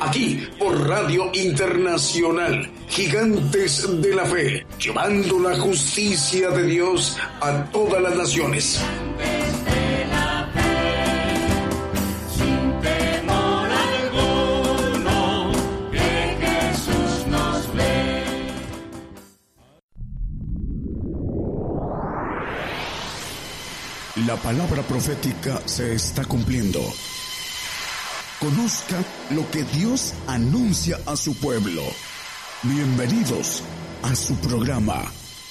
Aquí por Radio Internacional, Gigantes de la Fe, llevando la justicia de Dios a todas las naciones. La palabra profética se está cumpliendo. Conozca lo que Dios anuncia a su pueblo. Bienvenidos a su programa,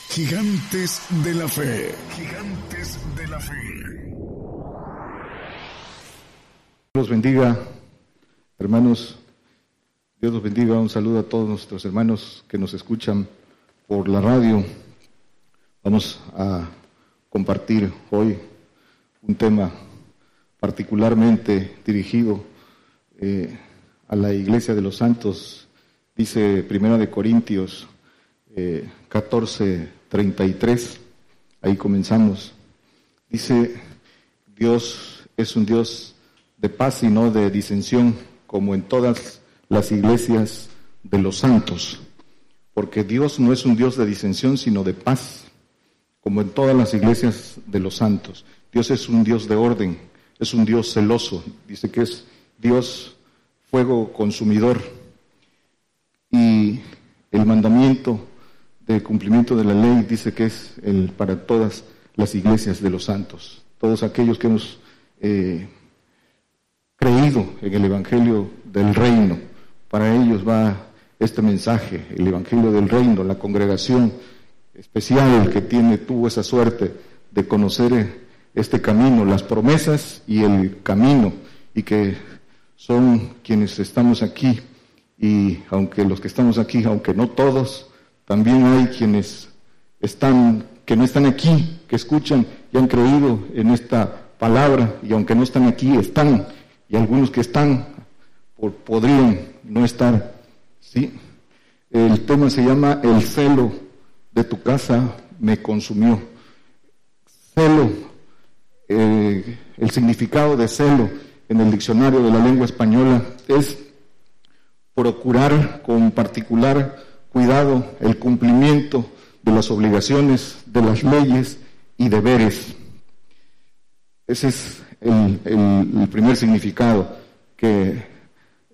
Gigantes de la Fe. Gigantes de la Fe. Los bendiga, hermanos. Dios los bendiga. Un saludo a todos nuestros hermanos que nos escuchan por la radio. Vamos a compartir hoy un tema particularmente dirigido eh, a la Iglesia de los Santos, dice Primera de Corintios eh, 14, 33, ahí comenzamos. Dice, Dios es un Dios de paz y no de disensión, como en todas las iglesias de los santos, porque Dios no es un Dios de disensión, sino de paz, como en todas las iglesias de los santos. Dios es un Dios de orden, es un Dios celoso, dice que es Dios fuego consumidor. Y el mandamiento de cumplimiento de la ley dice que es el para todas las iglesias de los santos, todos aquellos que hemos eh, creído en el Evangelio del Reino. Para ellos va este mensaje, el Evangelio del Reino, la congregación especial que tiene, tuvo esa suerte de conocer este camino, las promesas y el camino, y que son quienes estamos aquí, y aunque los que estamos aquí, aunque no todos, también hay quienes están, que no están aquí, que escuchan y han creído en esta palabra, y aunque no están aquí, están, y algunos que están podrían no estar, ¿sí? El tema se llama El celo de tu casa me consumió. Celo eh, el significado de celo en el diccionario de la lengua española es procurar con particular cuidado el cumplimiento de las obligaciones, de las leyes y deberes. Ese es el, primer significado que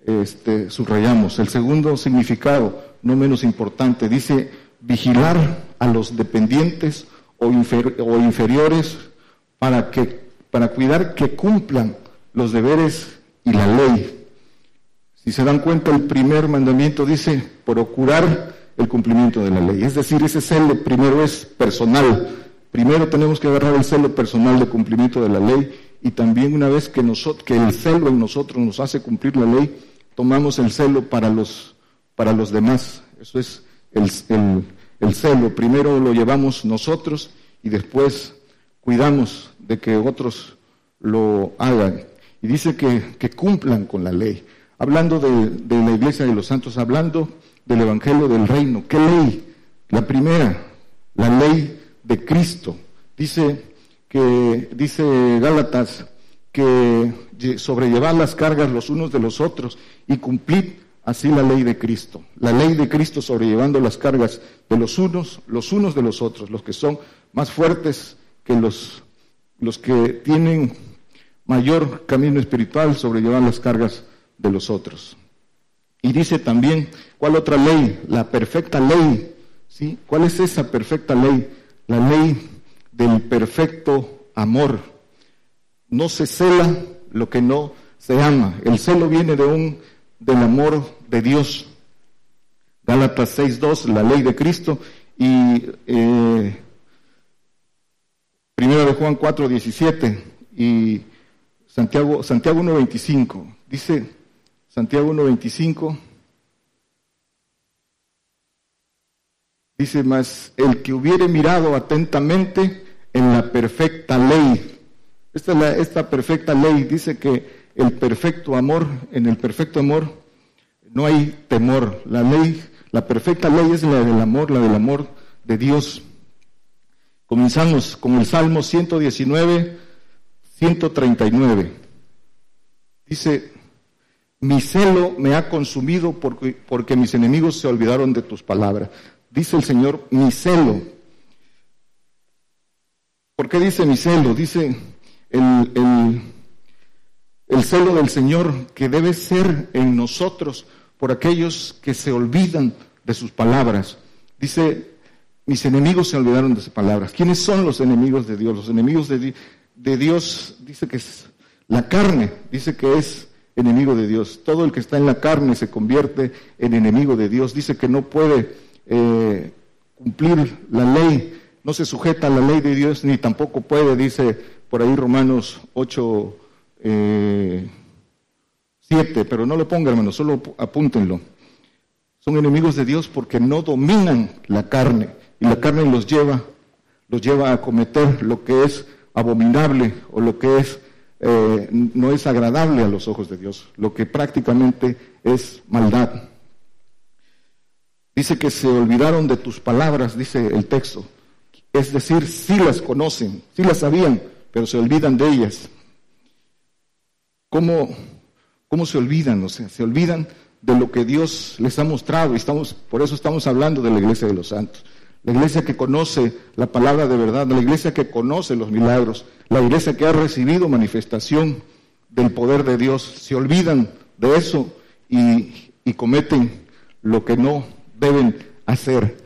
este, subrayamos. El segundo significado, no menos importante, dice vigilar a los dependientes o, o inferiores para, que, para cuidar que cumplan los deberes y la ley. Si se dan cuenta, el primer mandamiento dice procurar el cumplimiento de la ley. Es decir, ese celo primero es personal. Primero tenemos que agarrar el celo personal de cumplimiento de la ley y también una vez que, nosotros, que el celo en nosotros nos hace cumplir la ley, tomamos el celo para los, para los demás. Eso es el, el, el celo. Primero lo llevamos nosotros y después cuidamos de que otros lo hagan. Y dice que, que cumplan con la ley. Hablando de, de, la iglesia de los santos, hablando del evangelio del reino. ¿Qué ley? La primera, la ley de Cristo. Dice que, dice Gálatas, que sobrellevar las cargas los unos de los otros y cumplir así la ley de Cristo. La ley de Cristo sobrellevando las cargas de los unos, los unos de los otros, los que son más fuertes que los los que tienen mayor camino espiritual sobrellevar las cargas de los otros. Y dice también, ¿cuál otra ley? La perfecta ley. ¿sí? ¿Cuál es esa perfecta ley? La ley del perfecto amor. No se cela lo que no se ama. El celo viene de un, del amor de Dios. Gálatas 6.2, la ley de Cristo. Y eh, Primero de Juan 4, 17 y Santiago, Santiago 1.25. Dice Santiago 1.25. Dice más, el que hubiere mirado atentamente en la perfecta ley. Esta, esta perfecta ley dice que el perfecto amor, en el perfecto amor no hay temor. La ley, la perfecta ley es la del amor, la del amor de Dios. Comenzamos con el Salmo 119, 139. Dice, mi celo me ha consumido porque, porque mis enemigos se olvidaron de tus palabras. Dice el Señor, mi celo. ¿Por qué dice mi celo? Dice el, el, el celo del Señor que debe ser en nosotros por aquellos que se olvidan de sus palabras. Dice, mis enemigos se olvidaron de sus palabras. ¿Quiénes son los enemigos de Dios? Los enemigos de, de Dios, dice que es la carne, dice que es enemigo de Dios. Todo el que está en la carne se convierte en enemigo de Dios. Dice que no puede eh, cumplir la ley, no se sujeta a la ley de Dios, ni tampoco puede, dice por ahí Romanos 8, eh, 7, pero no lo pongan, hermano, solo apúntenlo. Son enemigos de Dios porque no dominan la carne y la carne los lleva, los lleva a cometer lo que es abominable o lo que es eh, no es agradable a los ojos de Dios, lo que prácticamente es maldad. Dice que se olvidaron de tus palabras, dice el texto. Es decir, sí las conocen, sí las sabían, pero se olvidan de ellas. ¿Cómo, cómo se olvidan? O sea, se olvidan de lo que Dios les ha mostrado y estamos, por eso estamos hablando de la iglesia de los santos la iglesia que conoce la palabra de verdad, la iglesia que conoce los milagros, la iglesia que ha recibido manifestación del poder de Dios, se olvidan de eso y, cometen lo que no deben hacer.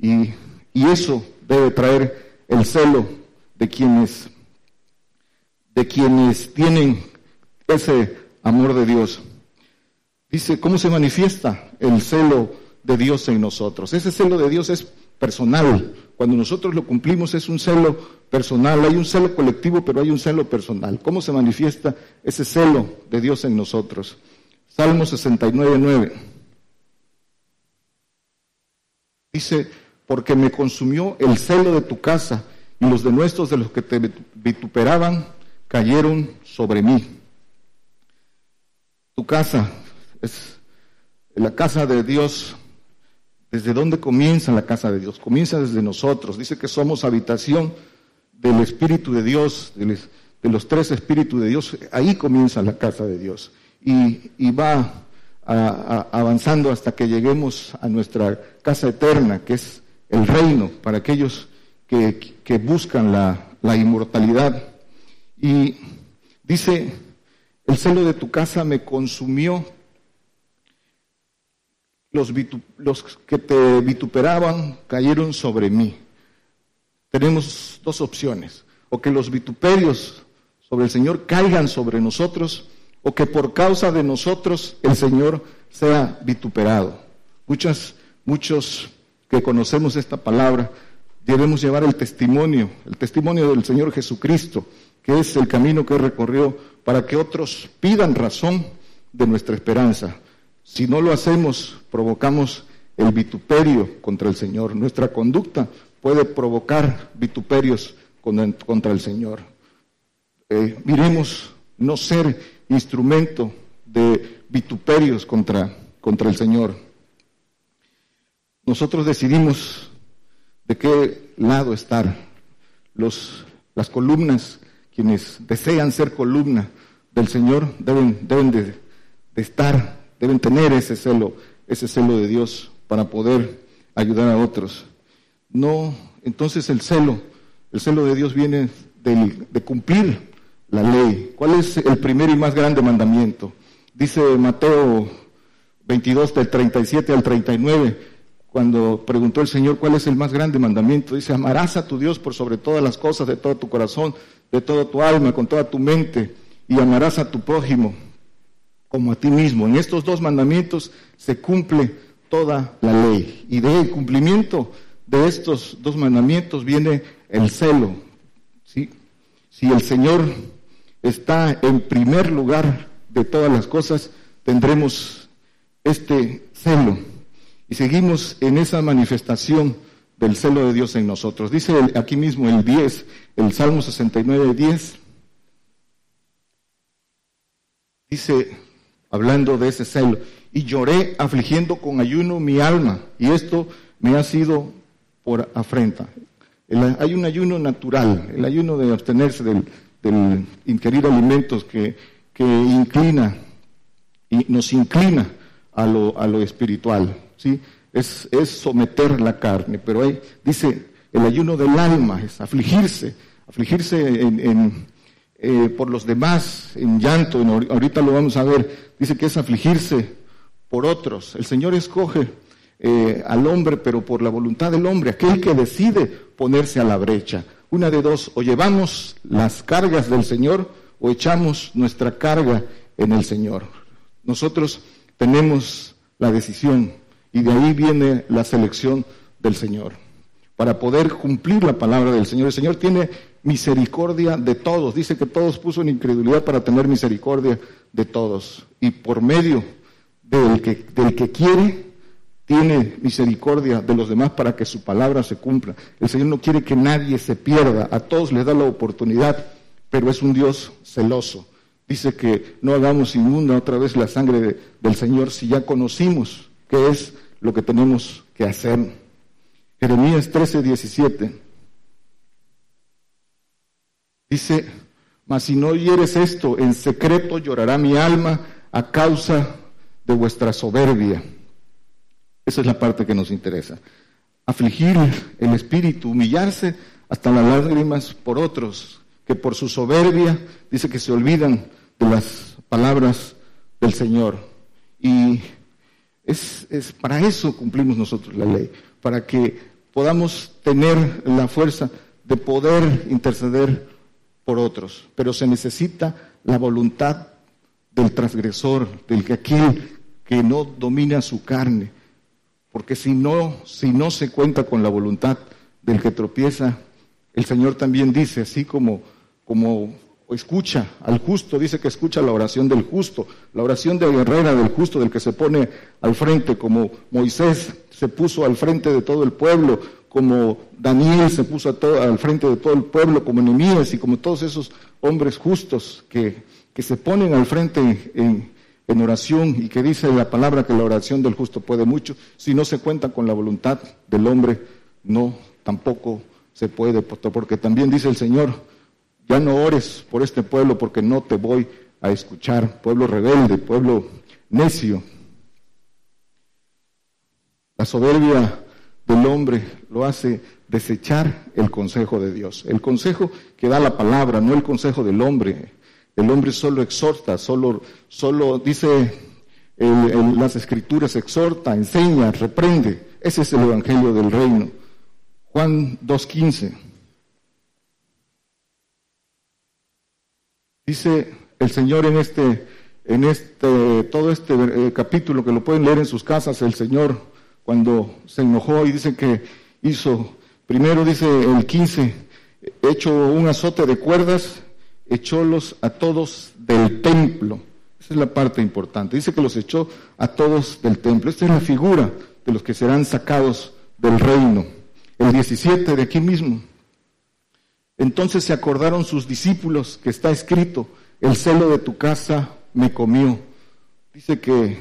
Y, y, eso debe traer el celo de quienes, de quienes tienen ese amor de Dios. Dice, ¿cómo se manifiesta el celo de Dios en nosotros? Ese celo de Dios es personal. Cuando nosotros lo cumplimos es un celo personal. Hay un celo colectivo, pero hay un celo personal. ¿Cómo se manifiesta ese celo de Dios en nosotros? Salmo 69, 9. Dice, porque me consumió el celo de tu casa y los denuestos de los que te vituperaban cayeron sobre mí. Tu casa es la casa de Dios ¿Desde dónde comienza la casa de Dios? Comienza desde nosotros. Dice que somos habitación del Espíritu de Dios, de los tres Espíritus de Dios. Ahí comienza la casa de Dios. Y, va avanzando hasta que lleguemos a nuestra casa eterna, que es el reino, para aquellos que, buscan la, inmortalidad. Y dice, el celo de tu casa me consumió los, que te vituperaban cayeron sobre mí. Tenemos dos opciones, o que los vituperios sobre el Señor caigan sobre nosotros, o que por causa de nosotros el Señor sea vituperado. Muchas, muchos que conocemos esta palabra debemos llevar el testimonio, el testimonio del Señor Jesucristo, que es el camino que recorrió para que otros pidan razón de nuestra esperanza. Si no lo hacemos, provocamos el vituperio contra el Señor. Nuestra conducta puede provocar vituperios contra el Señor. Eh, miremos no ser instrumento de vituperios contra, contra el Señor. Nosotros decidimos de qué lado estar. Las columnas, quienes desean ser columna del Señor, deben, deben de estar deben tener ese celo, ese celo de Dios para poder ayudar a otros. No, entonces el celo, el celo de Dios viene de cumplir la ley. ¿Cuál es el primer y más grande mandamiento? Dice Mateo 22 del 37 al 39, cuando preguntó el Señor cuál es el más grande mandamiento, dice, amarás a tu Dios por sobre todas las cosas, de todo tu corazón, de toda tu alma, con toda tu mente, y amarás a tu prójimo como a ti mismo. En estos dos mandamientos se cumple toda la ley. Y del cumplimiento de estos dos mandamientos viene el celo. Si el Señor está en primer lugar de todas las cosas, tendremos este celo. Y seguimos en esa manifestación del celo de Dios en nosotros. Dice aquí mismo el 10, el Salmo 69, 10. Dice, hablando de ese celo, y lloré afligiendo con ayuno mi alma, y esto me ha sido por afrenta. hay un ayuno natural, el ayuno de abstenerse del, ingerir alimentos que, que, inclina y nos inclina a lo, a lo espiritual, ¿sí? Es, es, someter la carne, pero hay, dice, el ayuno del alma es afligirse, afligirse en, eh, por los demás, en llanto, ahorita lo vamos a ver, dice que es afligirse por otros. El Señor escoge eh, al hombre, pero por la voluntad del hombre, aquel que decide ponerse a la brecha. Una de dos, o llevamos las cargas del Señor o echamos nuestra carga en el Señor. Nosotros tenemos la decisión y de ahí viene la selección del Señor. Para poder cumplir la palabra del Señor, el Señor tiene misericordia de todos. Dice que todos puso en incredulidad para tener misericordia de todos. Y por medio del que, del que quiere, tiene misericordia de los demás para que su palabra se cumpla. El Señor no quiere que nadie se pierda, a todos les da la oportunidad, pero es un Dios celoso. Dice que no hagamos inmunda otra vez la sangre del Señor si ya conocimos qué es lo que tenemos que hacer. Jeremías 13, 17. Dice, mas si no oyeres esto, en secreto llorará mi alma a causa de vuestra soberbia. Esa es la parte que nos interesa. Afligir el espíritu, humillarse hasta las lágrimas por otros, que por su soberbia dice que se olvidan de las palabras del Señor. Y es, es para eso cumplimos nosotros la ley, para que podamos tener la fuerza de poder interceder por otros. Pero se necesita la voluntad del transgresor, del que aquel que no domina su carne. Porque si no, si no se cuenta con la voluntad del que tropieza, el Señor también dice, así como, como escucha al justo, dice que escucha la oración del justo, la oración de guerrera del justo, del que se pone al frente, como Moisés se puso al frente de todo el pueblo, como Daniel se puso al frente de todo el pueblo, como Nehemías y como todos esos hombres justos que, se ponen al frente en, en oración y que dice la palabra que la oración del justo puede mucho, si no se cuenta con la voluntad del hombre, no, tampoco se puede, porque también dice el Señor, ya no ores por este pueblo porque no te voy a escuchar, pueblo rebelde, pueblo necio. La soberbia del hombre lo hace desechar el consejo de Dios, el consejo que da la palabra, no el consejo del hombre. El hombre solo exhorta, solo, solo dice las escrituras, exhorta, enseña, reprende. Ese es el Evangelio del Reino. Juan 2.15. Dice el Señor en este, en este, todo este eh, capítulo que lo pueden leer en sus casas, el Señor cuando se enojó y dice que hizo, primero dice el 15, hecho un azote de cuerdas echólos a todos del templo. Esa es la parte importante. Dice que los echó a todos del templo. Esta es la figura de los que serán sacados del reino. El 17 de aquí mismo. Entonces se acordaron sus discípulos que está escrito, el celo de tu casa me comió. Dice que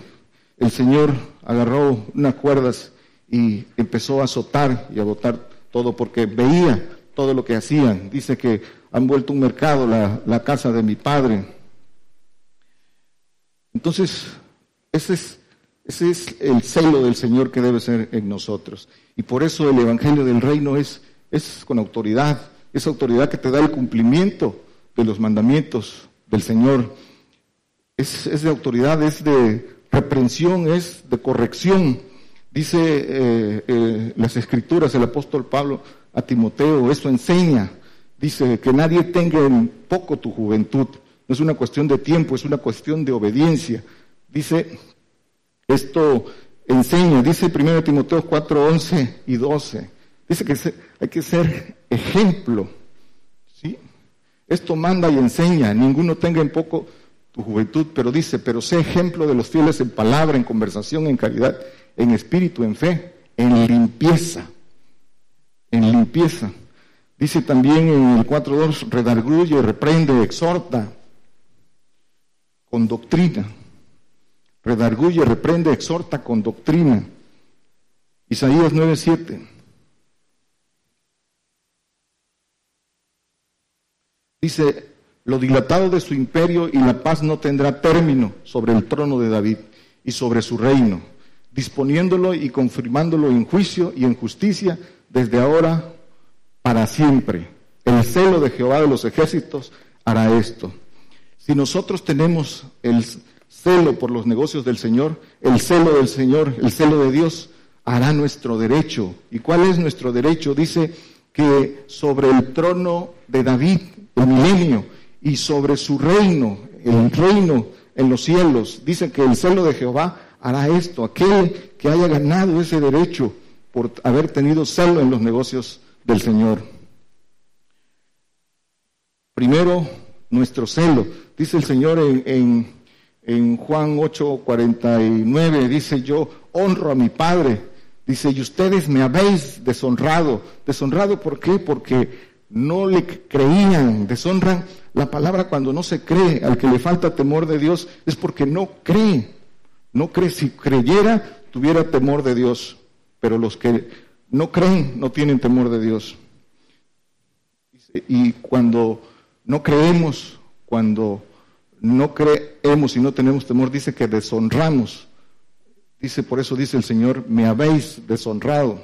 el Señor agarró unas cuerdas y empezó a azotar y a botar todo porque veía todo lo que hacían. Dice que han vuelto un mercado la, casa de mi padre. Entonces, ese es, ese es el celo del Señor que debe ser en nosotros. Y por eso el Evangelio del Reino es, es con autoridad, esa autoridad que te da el cumplimiento de los mandamientos del Señor. Es, es de autoridad, es de reprensión, es de corrección. Dice eh, eh, las escrituras, el apóstol Pablo a Timoteo, eso enseña Dice que nadie tenga en poco tu juventud. No es una cuestión de tiempo, es una cuestión de obediencia. Dice, esto enseña, dice 1 Timoteo 4, 11 y 12. Dice que hay que ser ejemplo. ¿sí? Esto manda y enseña, ninguno tenga en poco tu juventud, pero dice, pero sé ejemplo de los fieles en palabra, en conversación, en caridad, en espíritu, en fe, en limpieza. en limpieza. Dice también en el 4.2, redarguye, reprende, exhorta con doctrina. Redarguye, reprende, exhorta con doctrina. Isaías 9.7. Dice, lo dilatado de su imperio y la paz no tendrá término sobre el trono de David y sobre su reino, disponiéndolo y confirmándolo en juicio y en justicia desde ahora para siempre. El celo de Jehová de los ejércitos hará esto. Si nosotros tenemos el celo por los negocios del Señor, el celo del Señor, el celo de Dios, hará nuestro derecho. ¿Y cuál es nuestro derecho? Dice que sobre el trono de David, el milenio, y sobre su reino, el reino en los cielos, dice que el celo de Jehová hará esto. Aquel que haya ganado ese derecho por haber tenido celo en los negocios del Señor. Primero, nuestro celo. Dice el Señor en, en, Juan 8, 49, dice yo honro a mi Padre. Dice, y ustedes me habéis deshonrado. ¿Deshonrado por qué? Porque no le creían, deshonran la palabra cuando no se cree, al que le falta temor de Dios, es porque no cree. No cree, si creyera, tuviera temor de Dios. Pero los que no creen no tienen temor de Dios. Y cuando no creemos, cuando no creemos y no tenemos temor, dice que deshonramos. Dice, por eso dice el Señor, me habéis deshonrado.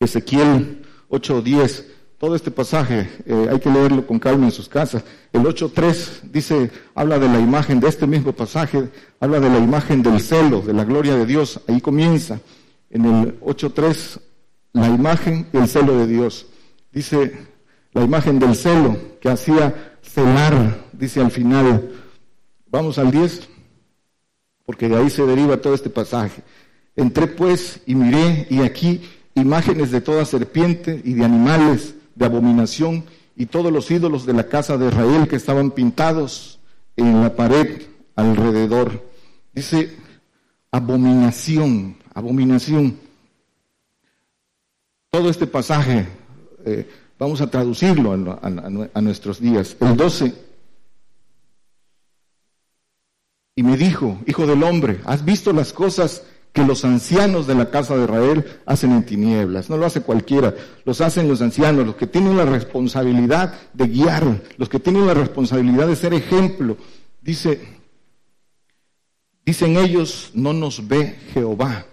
Ezequiel 8:10, todo este pasaje eh, hay que leerlo con calma en sus casas. El 8.3 dice, habla de la imagen de este mismo pasaje, habla de la imagen del celo, de la gloria de Dios. Ahí comienza en el 8.3 la imagen y el celo de Dios. Dice la imagen del celo que hacía celar, dice al final. Vamos al 10, porque de ahí se deriva todo este pasaje. Entré pues y miré y aquí imágenes de toda serpiente y de animales de abominación y todos los ídolos de la casa de Israel que estaban pintados en la pared alrededor. Dice abominación, abominación. Todo este pasaje eh, vamos a traducirlo a, nuestros días. El 12. Y me dijo, hijo del hombre, ¿has visto las cosas que los ancianos de la casa de Israel hacen en tinieblas. No lo hace cualquiera, los hacen los ancianos, los que tienen la responsabilidad de guiar, los que tienen la responsabilidad de ser ejemplo. Dice, dicen ellos, no nos ve Jehová.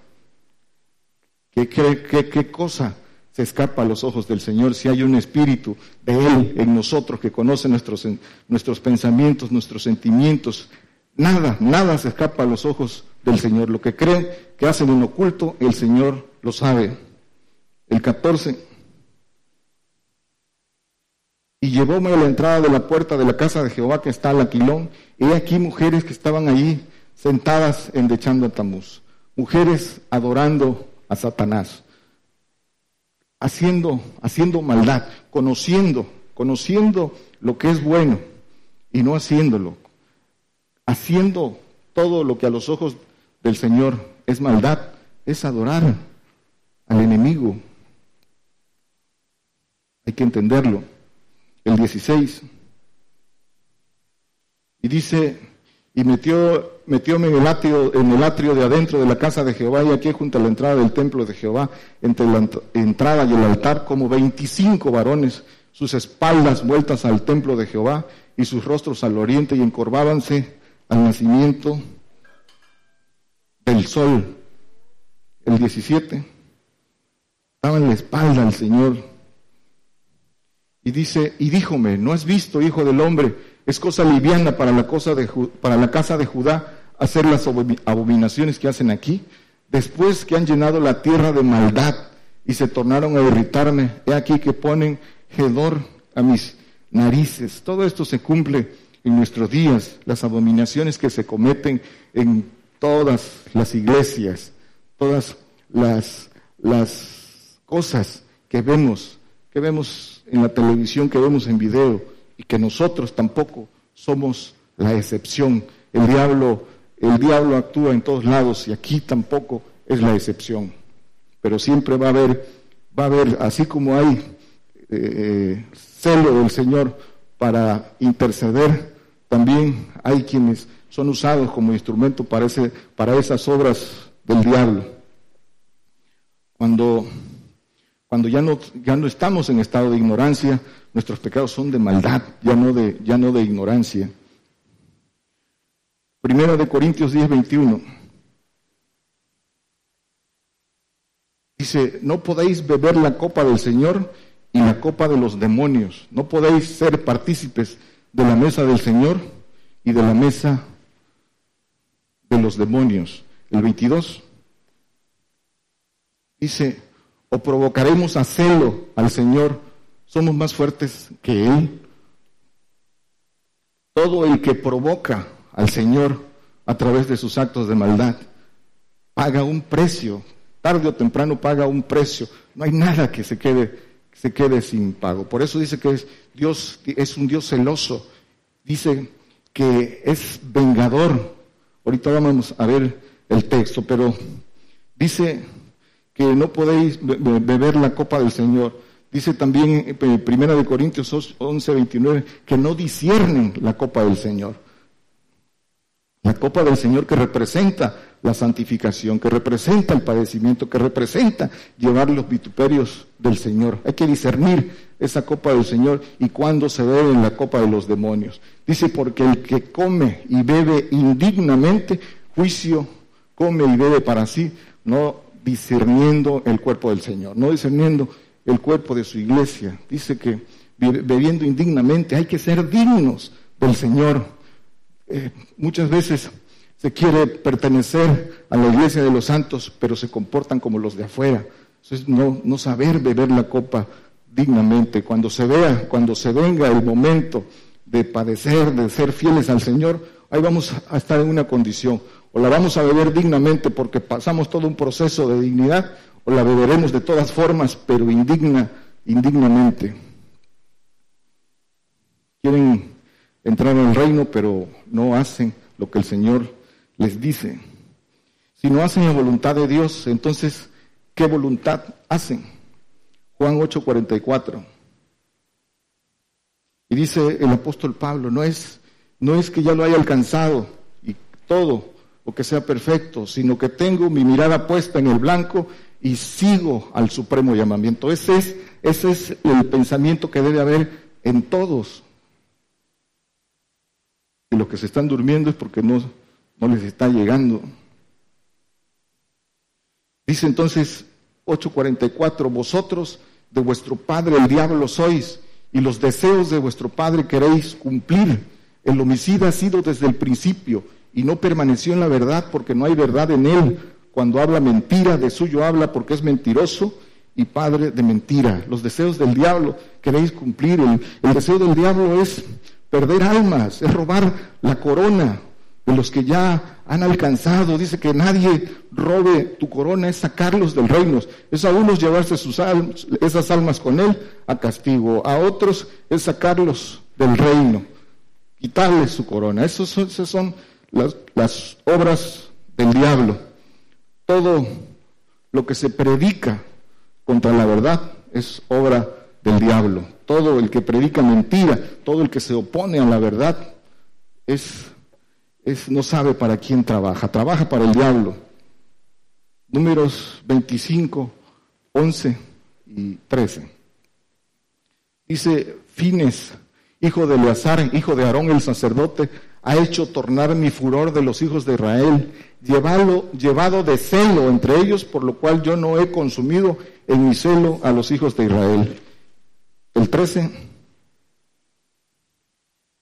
¿Qué, qué, cosa se escapa a los ojos del Señor si hay un espíritu de Él en nosotros que conoce nuestros, nuestros pensamientos, nuestros sentimientos? Nada, nada se escapa a los ojos del Señor. Lo que creen que hacen en oculto, el Señor lo sabe. El 14. Y llevóme a la entrada de la puerta de la casa de Jehová que está al aquilón. Y he aquí mujeres que estaban allí sentadas endechando a Tamuz. Mujeres adorando a Satanás. Haciendo, haciendo maldad, conociendo, conociendo lo que es bueno y no haciéndolo. Haciendo todo lo que a los ojos del Señor es maldad, es adorar al enemigo. Hay que entenderlo. El 16. Y dice, y metió, metióme en el, atrio, en el atrio de adentro de la casa de Jehová, y aquí junto a la entrada del templo de Jehová, entre la entrada y el altar, como veinticinco varones, sus espaldas vueltas al templo de Jehová, y sus rostros al oriente, y encorvábanse al nacimiento el sol, el 17, en la espalda al Señor. Y dice, y díjome, ¿no has visto, hijo del hombre? Es cosa liviana para la, cosa de, para la casa de Judá hacer las abominaciones que hacen aquí. Después que han llenado la tierra de maldad y se tornaron a irritarme, he aquí que ponen hedor a mis narices. Todo esto se cumple en nuestros días, las abominaciones que se cometen en todas las iglesias, todas las, las cosas que vemos, que vemos en la televisión, que vemos en video, y que nosotros tampoco somos la excepción. El diablo, el diablo actúa en todos lados y aquí tampoco es la excepción. Pero siempre va a haber va a haber, así como hay eh, celo del Señor para interceder, también hay quienes son usados como instrumento para, para esas obras del diablo. Cuando, cuando ya, no, ya no estamos en estado de ignorancia, nuestros pecados son de maldad, ya no de, ya no de ignorancia. Primera de Corintios 10, 21. Dice, no podéis beber la copa del Señor y la copa de los demonios. No podéis ser partícipes de la mesa del Señor y de la mesa de los demonios. El 22 dice, o provocaremos a celo al Señor, somos más fuertes que Él. Todo el que provoca al Señor a través de sus actos de maldad paga un precio, tarde o temprano paga un precio. No hay nada que se quede, se quede sin pago. Por eso dice que es, Dios es un Dios celoso. Dice que es vengador. Ahorita vamos a ver el texto, pero dice que no podéis beber la copa del Señor. Dice también en Primera de Corintios 11, 29 que no disciernen la copa del Señor. La copa del Señor que representa la santificación, que representa el padecimiento, que representa llevar los vituperios del Señor. Hay que discernir esa copa del Señor y cuándo se bebe en la copa de los demonios. Dice, porque el que come y bebe indignamente, juicio come y bebe para sí, no discerniendo el cuerpo del Señor, no discerniendo el cuerpo de su iglesia. Dice que bebiendo indignamente hay que ser dignos del Señor. Eh, muchas veces se quiere pertenecer a la iglesia de los santos, pero se comportan como los de afuera. Entonces, no, no saber beber la copa dignamente. Cuando se vea, cuando se venga el momento de padecer, de ser fieles al Señor, ahí vamos a estar en una condición o la vamos a beber dignamente porque pasamos todo un proceso de dignidad, o la beberemos de todas formas, pero indigna, indignamente. Quieren entrar en el reino, pero no hacen lo que el Señor les dice. Si no hacen la voluntad de Dios, entonces, ¿qué voluntad hacen? Juan 8:44. Y dice el apóstol Pablo, no es, no es que ya lo haya alcanzado y todo, que sea perfecto, sino que tengo mi mirada puesta en el blanco y sigo al supremo llamamiento. Ese es, ese es el pensamiento que debe haber en todos. Y los que se están durmiendo es porque no, no les está llegando. Dice entonces 8:44, vosotros de vuestro padre el diablo sois y los deseos de vuestro padre queréis cumplir. El homicida ha sido desde el principio y no permaneció en la verdad porque no hay verdad en él. Cuando habla mentira, de suyo habla porque es mentiroso y padre de mentira. Los deseos del diablo queréis cumplir. El, deseo del diablo es perder almas, es robar la corona de los que ya han alcanzado. Dice que nadie robe tu corona, es sacarlos del reino. Es a unos llevarse sus almas, esas almas con él a castigo, a otros es sacarlos del reino, quitarles su corona. Esos esos son las, obras del diablo, todo lo que se predica contra la verdad es obra del diablo. Todo el que predica mentira, todo el que se opone a la verdad, es, es, no sabe para quién trabaja, trabaja para el diablo. Números 25, 11 y 13. Dice Fines, hijo de Eleazar, hijo de Aarón el sacerdote, ha hecho tornar mi furor de los hijos de Israel, llevado, llevado de celo entre ellos, por lo cual yo no he consumido en mi celo a los hijos de Israel. El 13.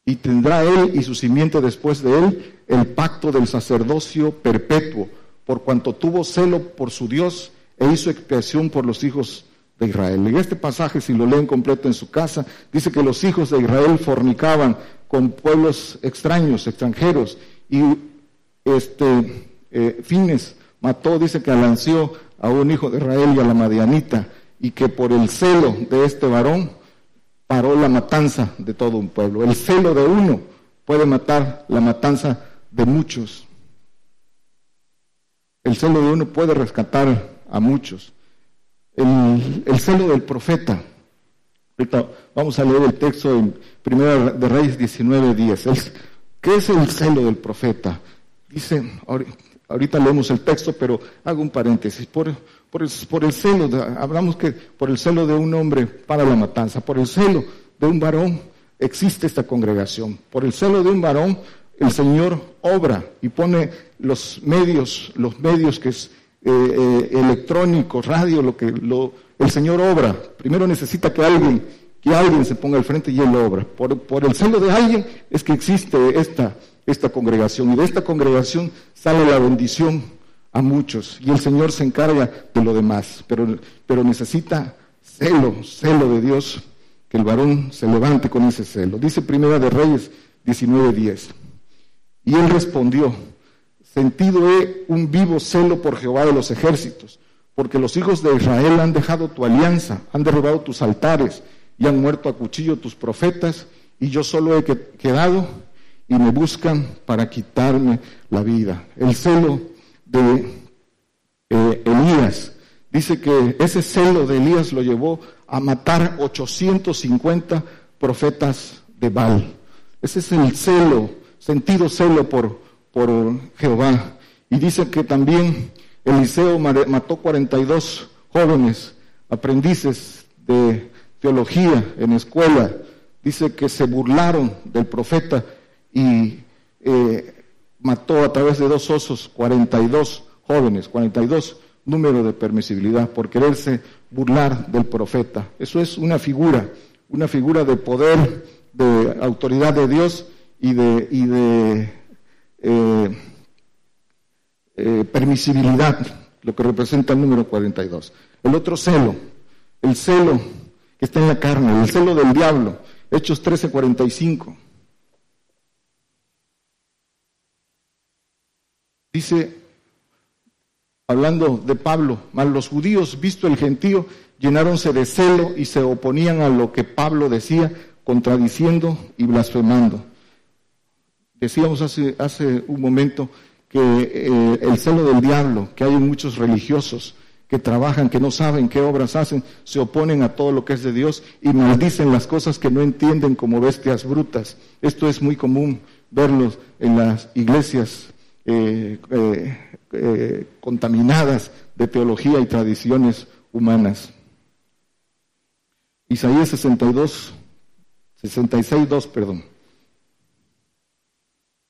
Y tendrá él y su simiente después de él el pacto del sacerdocio perpetuo, por cuanto tuvo celo por su Dios e hizo expiación por los hijos de Israel. En este pasaje, si lo leen completo en su casa, dice que los hijos de Israel fornicaban con pueblos extraños, extranjeros, y este eh, Fines mató, dice que alanció a un hijo de Israel y a la Madianita, y que por el celo de este varón paró la matanza de todo un pueblo. El celo de uno puede matar la matanza de muchos. El celo de uno puede rescatar a muchos. el, celo del profeta. Vamos a leer el texto en Primera de Reyes 19.10. ¿Qué es el celo del profeta? Dice, ahorita leemos el texto, pero hago un paréntesis. Por, por, el, celo, hablamos que por el celo de un hombre para la matanza, por el celo de un varón existe esta congregación. Por el celo de un varón, el Señor obra y pone los medios, los medios que es eh, eh, electrónicos, radio, lo que lo, el Señor obra. Primero necesita que alguien, que alguien se ponga al frente y él obra. Por, por el celo de alguien es que existe esta, esta congregación y de esta congregación sale la bendición a muchos y el Señor se encarga de lo demás, pero, pero necesita celo, celo de Dios que el varón se levante con ese celo. Dice Primera de Reyes 19:10. Y él respondió, sentido he un vivo celo por Jehová de los ejércitos, porque los hijos de Israel han dejado tu alianza, han derribado tus altares y han muerto a cuchillo tus profetas, y yo solo he quedado y me buscan para quitarme la vida. El celo de eh, Elías, dice que ese celo de Elías lo llevó a matar 850 profetas de Baal. Ese es el celo, sentido celo por, por Jehová. Y dice que también Eliseo mató 42 jóvenes, aprendices de teología en escuela. Dice que se burlaron del profeta y eh, mató a través de dos osos 42 jóvenes, 42 número de permisibilidad por quererse burlar del profeta. Eso es una figura, una figura de poder, de autoridad de Dios y de, y de eh, eh, permisibilidad, lo que representa el número 42. El otro celo, el celo que está en la carne, el celo del diablo, Hechos 13:45. Dice, hablando de Pablo, mas los judíos, visto el gentío, llenáronse de celo y se oponían a lo que Pablo decía, contradiciendo y blasfemando. Decíamos hace, un momento que eh, el celo del diablo, que hay muchos religiosos que trabajan, que no saben qué obras hacen, se oponen a todo lo que es de Dios y maldicen las cosas que no entienden como bestias brutas. Esto es muy común verlos en las iglesias eh, eh, eh, contaminadas de teología y tradiciones humanas. Isaías 62, 66, 2, perdón.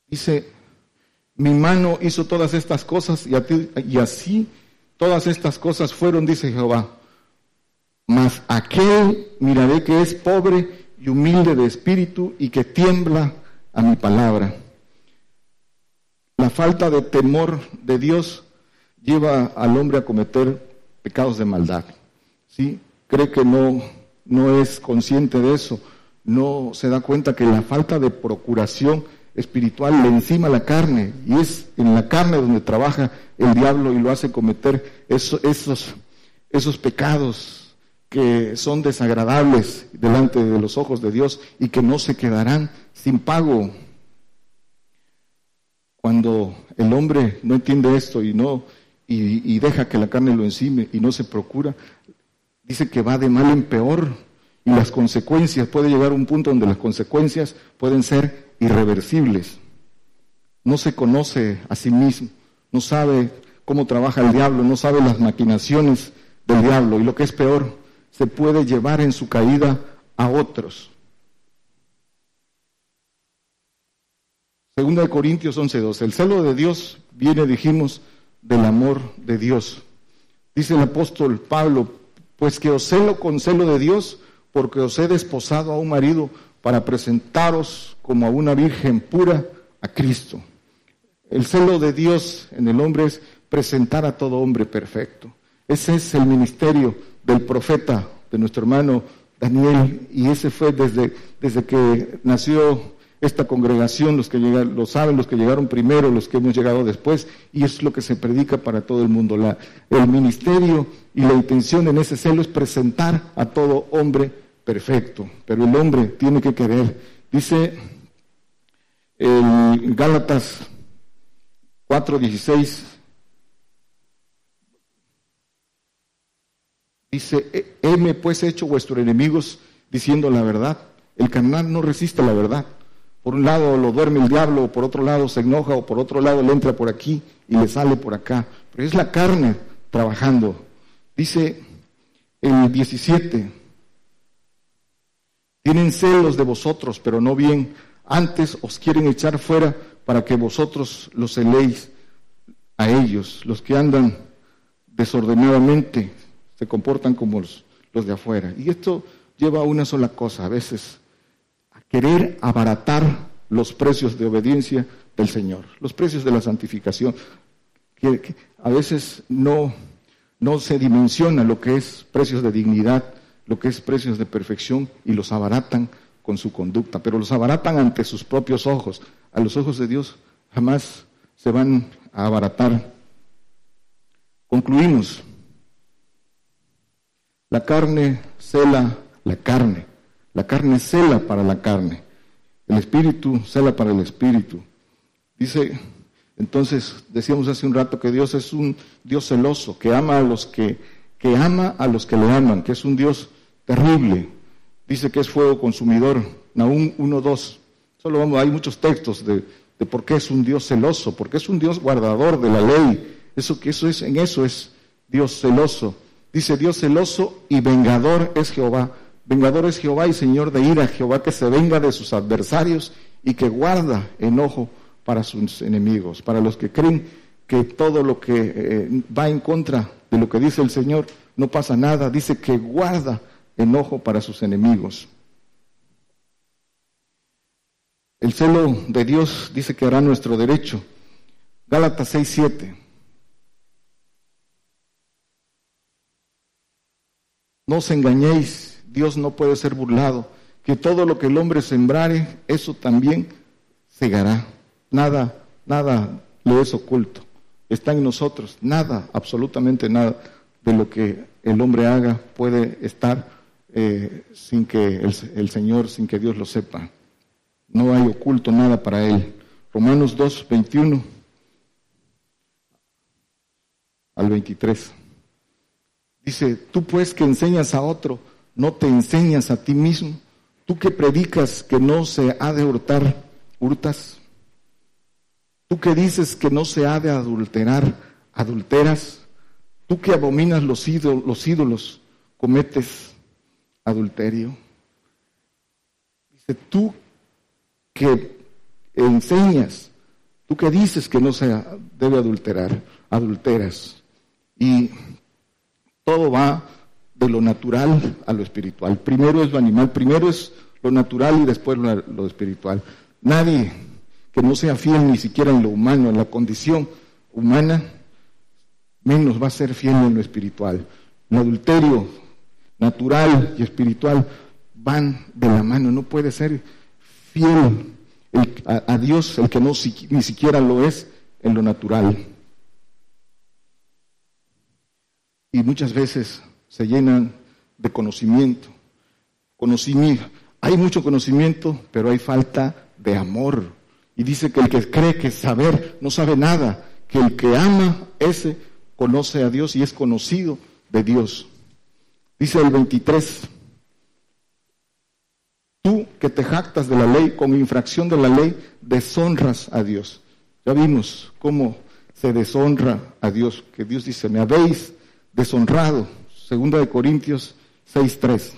Dice, mi mano hizo todas estas cosas y, y así todas estas cosas fueron, dice Jehová. Mas aquel miraré que es pobre y humilde de espíritu y que tiembla a mi palabra la falta de temor de Dios lleva al hombre a cometer pecados de maldad. ¿sí? Cree que no, no es consciente de eso, no se da cuenta que la falta de procuración espiritual le encima la carne y es en la carne donde trabaja el diablo y lo hace cometer esos, esos pecados que son desagradables delante de los ojos de Dios y que no se quedarán sin pago cuando el hombre no entiende esto y no y, deja que la carne lo encime y no se procura, dice que va de mal en peor y las consecuencias, puede llegar a un punto donde las consecuencias pueden ser irreversibles. No se conoce a sí mismo, no sabe cómo trabaja el diablo, no sabe las maquinaciones del diablo y lo que es peor, se puede llevar en su caída a otros. Segunda de Corintios 11.2. El celo de Dios viene, dijimos, del amor de Dios. Dice el apóstol Pablo, pues que os celo con celo de Dios, porque os he desposado a un marido para presentaros como a una virgen pura a Cristo. El celo de Dios en el hombre es presentar a todo hombre perfecto. Ese es el ministerio del profeta, de nuestro hermano Daniel, y ese fue desde, desde que nació esta congregación, los que llegan, lo saben, los que llegaron primero, los que hemos llegado después, y es lo que se predica para todo el mundo. El ministerio y la intención en ese celo es presentar a todo hombre perfecto, pero el hombre tiene que querer. Dice el Gálatas 4:16, Dice, heme pues hecho vuestros enemigos diciendo la verdad. El carnal no resiste la verdad. Por un lado lo duerme el diablo, o por otro lado se enoja, o por otro lado le entra por aquí y le sale por acá. Pero es la carne trabajando. Dice el 17, tienen celos de vosotros, pero no bien. Antes os quieren echar fuera para que vosotros los celéis a ellos. Los que andan desordenadamente se comportan como los, los de afuera. Y esto lleva a una sola cosa, a veces querer abaratar los precios de obediencia del Señor, los precios de la santificación, que, a veces no, no se dimensiona lo que es precios de dignidad, lo que es precios de perfección y los abaratan con su conducta, pero los abaratan ante sus propios ojos. A los ojos de Dios jamás se van a abaratar. Concluimos. La carne cela la carne. La carne cela para la carne. El espíritu cela para el espíritu. Dice, entonces, decíamos hace un rato que Dios es un Dios celoso, que ama a los que, que ama a los que le aman, que es un Dios terrible. Dice que es fuego consumidor. Nahum 1.2. Solo vamos, hay muchos textos de, de por qué es un Dios celoso, porque es un Dios guardador de la ley. Eso que eso es, en eso es Dios celoso. Dice Dios celoso y vengador es Jehová. Vengador es Jehová y Señor de ira, Jehová que se venga de sus adversarios y que guarda enojo para sus enemigos, para los que creen que todo lo que eh, va en contra de lo que dice el Señor no pasa nada, dice que guarda enojo para sus enemigos. El celo de Dios dice que hará nuestro derecho. Gálatas 6:7. No os engañéis, Dios no puede ser burlado, que todo lo que el hombre sembrare, eso también segará. Nada, nada le es oculto. Está en nosotros. Nada, absolutamente nada de lo que el hombre haga puede estar eh, sin que el, el Señor, sin que Dios lo sepa. No hay oculto nada para él. Romanos 2, 21 al 23. Dice, tú pues que enseñas a otro, no te enseñas a ti mismo. Tú que predicas que no se ha de hurtar, hurtas. Tú que dices que no se ha de adulterar, adulteras. Tú que abominas los ídolos, los ídolos cometes adulterio. Dice, tú que enseñas, tú que dices que no se debe adulterar, adulteras. Y todo va de lo natural a lo espiritual. Primero es lo animal, primero es lo natural y después lo, espiritual. Nadie que no sea fiel ni siquiera en lo humano, en la condición humana, menos va a ser fiel en lo espiritual. El adulterio natural y espiritual van de la mano. No puede ser fiel a, Dios el que no ni siquiera lo es en lo natural. Y muchas veces se llenan de conocimiento. Conocimiento. Hay mucho conocimiento, pero hay falta de amor. Y dice que el que cree que saber no sabe nada, que el que ama, ese conoce a Dios y es conocido de Dios. Dice el 23, tú que te jactas de la ley, con infracción de la ley, deshonras a Dios. Ya vimos cómo se deshonra a Dios, que Dios dice, me habéis deshonrado. Segunda de Corintios 6.3.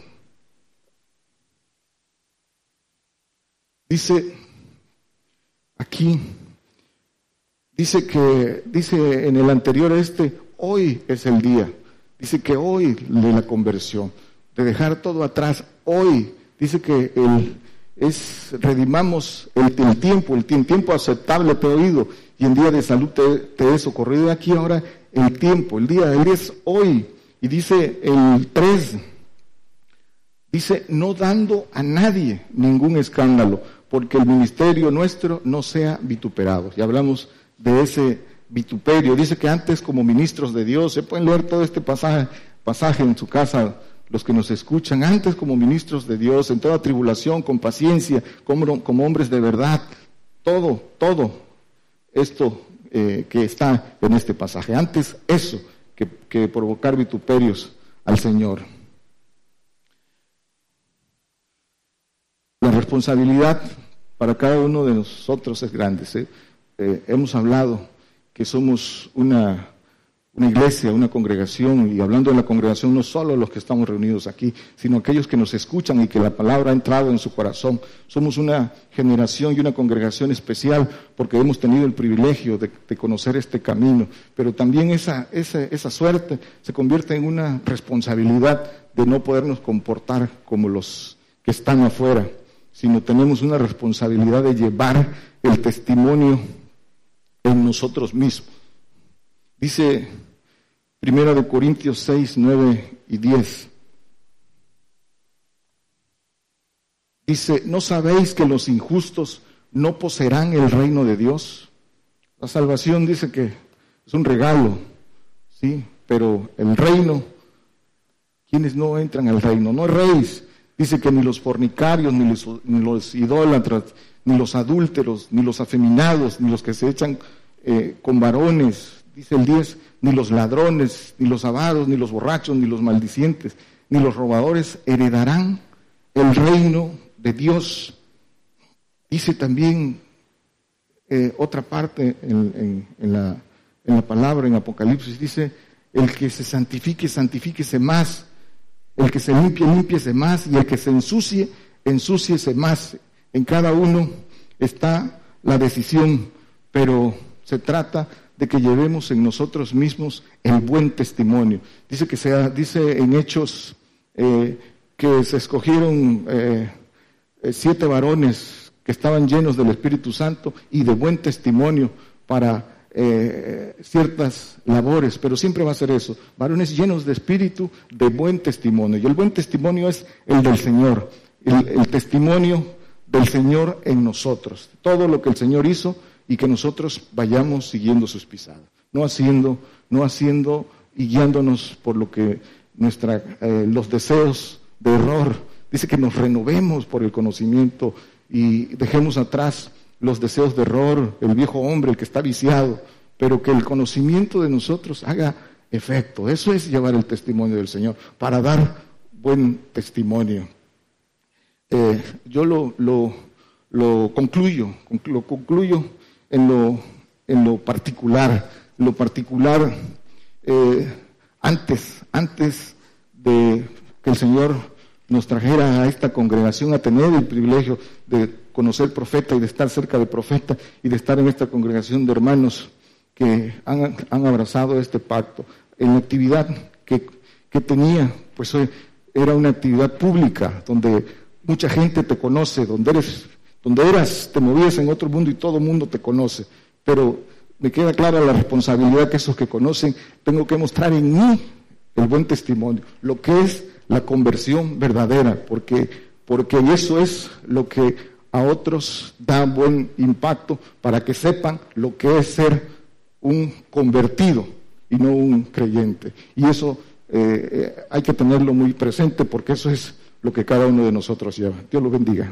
Dice aquí, dice que, dice en el anterior este, hoy es el día. Dice que hoy de la conversión, de dejar todo atrás, hoy. Dice que el, es, redimamos el, tiempo, el tiempo aceptable te he oído y en día de salud te, te he socorrido. Aquí ahora el tiempo, el día, el día es hoy. Y dice el 3, dice, no dando a nadie ningún escándalo, porque el ministerio nuestro no sea vituperado. Y hablamos de ese vituperio. Dice que antes como ministros de Dios, se pueden leer todo este pasaje, pasaje en su casa, los que nos escuchan, antes como ministros de Dios, en toda tribulación, con paciencia, como, como hombres de verdad, todo, todo esto eh, que está en este pasaje. Antes eso, que, provocar vituperios al Señor. La responsabilidad para cada uno de nosotros es grande. ¿eh? Eh, hemos hablado que somos una una iglesia, una congregación, y hablando de la congregación, no solo los que estamos reunidos aquí, sino aquellos que nos escuchan y que la palabra ha entrado en su corazón. Somos una generación y una congregación especial porque hemos tenido el privilegio de, conocer este camino, pero también esa, esa, esa suerte se convierte en una responsabilidad de no podernos comportar como los que están afuera, sino tenemos una responsabilidad de llevar el testimonio en nosotros mismos. Dice Primera de Corintios 6, 9 y 10. Dice, ¿no sabéis que los injustos no poseerán el reino de Dios? La salvación dice que es un regalo, ¿sí? Pero el reino, quienes no entran al reino? No reyes. Dice que ni los fornicarios, ni los, ni los idólatras, ni los adúlteros, ni los afeminados, ni los que se echan eh, con varones, dice el 10, ni los ladrones, ni los avaros, ni los borrachos, ni los maldicientes, ni los robadores heredarán el reino de Dios. Dice también eh, otra parte en, la, palabra, en Apocalipsis, dice, el que se santifique, santifíquese más, el que se limpie, limpiese más, y el que se ensucie, ensúciese más. En cada uno está la decisión, pero se trata de que llevemos en nosotros mismos el buen testimonio. Dice que sea, dice en Hechos eh, que se escogieron eh, eh, siete varones que estaban llenos del Espíritu Santo y de buen testimonio para ciertas labores, pero siempre va a ser eso, varones llenos de espíritu, de buen testimonio. Y el buen testimonio es el del Señor, el testimonio del Señor en nosotros. Todo lo que el Señor hizo, y que nosotros vayamos siguiendo sus pisadas, no haciendo, no haciendo y guiándonos por lo que nuestra, eh, los deseos de error. Dice que nos renovemos por el conocimiento y dejemos atrás los deseos de error, el viejo hombre, el que está viciado, pero que el conocimiento de nosotros haga efecto. Eso es llevar el testimonio del Señor, para dar buen testimonio. Eh, yo lo, lo, lo concluyo, lo concluyo en lo, en lo particular, lo particular eh, antes, antes de que el Señor nos trajera a esta congregación a tener el privilegio de conocer profeta y de estar cerca de profeta y de estar en esta congregación de hermanos que han, han abrazado este pacto. En la actividad que, que tenía, pues eh, era una actividad pública donde mucha gente te conoce, donde eres donde eras, te movías en otro mundo y todo mundo te conoce. Pero me queda clara la responsabilidad que esos que conocen, tengo que mostrar en mí el buen testimonio, lo que es la conversión verdadera, porque, porque eso es lo que a otros da buen impacto para que sepan lo que es ser un convertido y no un creyente. Y eso eh, eh, hay que tenerlo muy presente porque eso es lo que cada uno de nosotros lleva. Dios lo bendiga